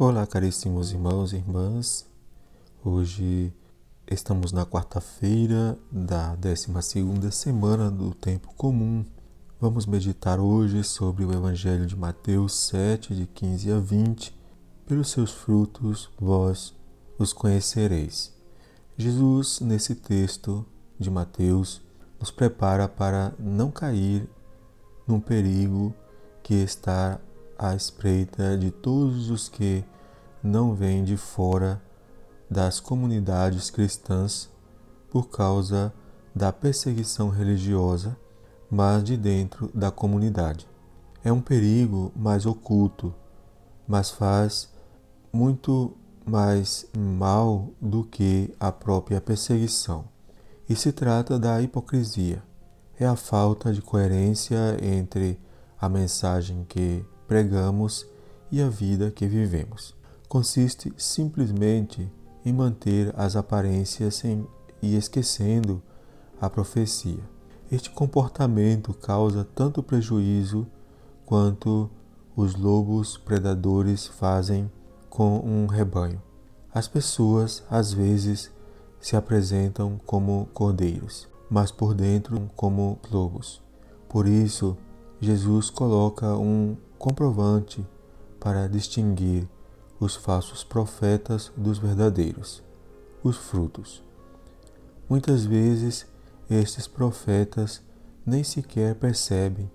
Olá, caríssimos irmãos e irmãs. Hoje estamos na quarta-feira da 12ª semana do tempo comum. Vamos meditar hoje sobre o Evangelho de Mateus 7, de 15 a 20. Pelos seus frutos vós os conhecereis. Jesus, nesse texto de Mateus, nos prepara para não cair num perigo que está à espreita de todos os que não vêm de fora das comunidades cristãs por causa da perseguição religiosa, mas de dentro da comunidade. É um perigo mais oculto, mas faz muito mais mal do que a própria perseguição. E se trata da hipocrisia. É a falta de coerência entre a mensagem que pregamos e a vida que vivemos. Consiste simplesmente em manter as aparências e esquecendo a profecia. Este comportamento causa tanto prejuízo quanto os lobos predadores fazem com um rebanho. As pessoas às vezes se apresentam como cordeiros, mas por dentro como lobos. Por isso, Jesus coloca um comprovante para distinguir os falsos profetas dos verdadeiros, os frutos. Muitas vezes estes profetas nem sequer percebem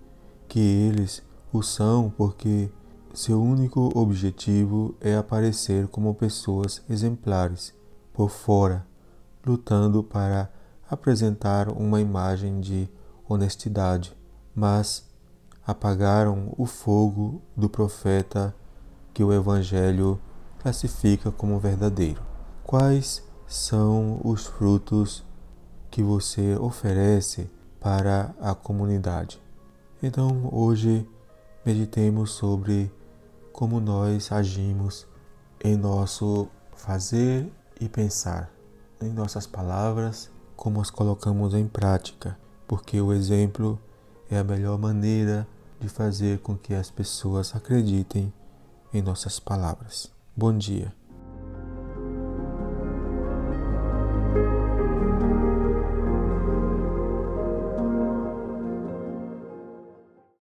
que eles o são porque seu único objetivo é aparecer como pessoas exemplares por fora, lutando para apresentar uma imagem de honestidade, mas apagaram o fogo do profeta que o Evangelho classifica como verdadeiro. Quais são os frutos que você oferece para a comunidade? Então, hoje, meditemos sobre como nós agimos em nosso fazer e pensar, em nossas palavras, como as colocamos em prática, porque o exemplo é a melhor maneira de fazer com que as pessoas acreditem em nossas palavras. Bom dia.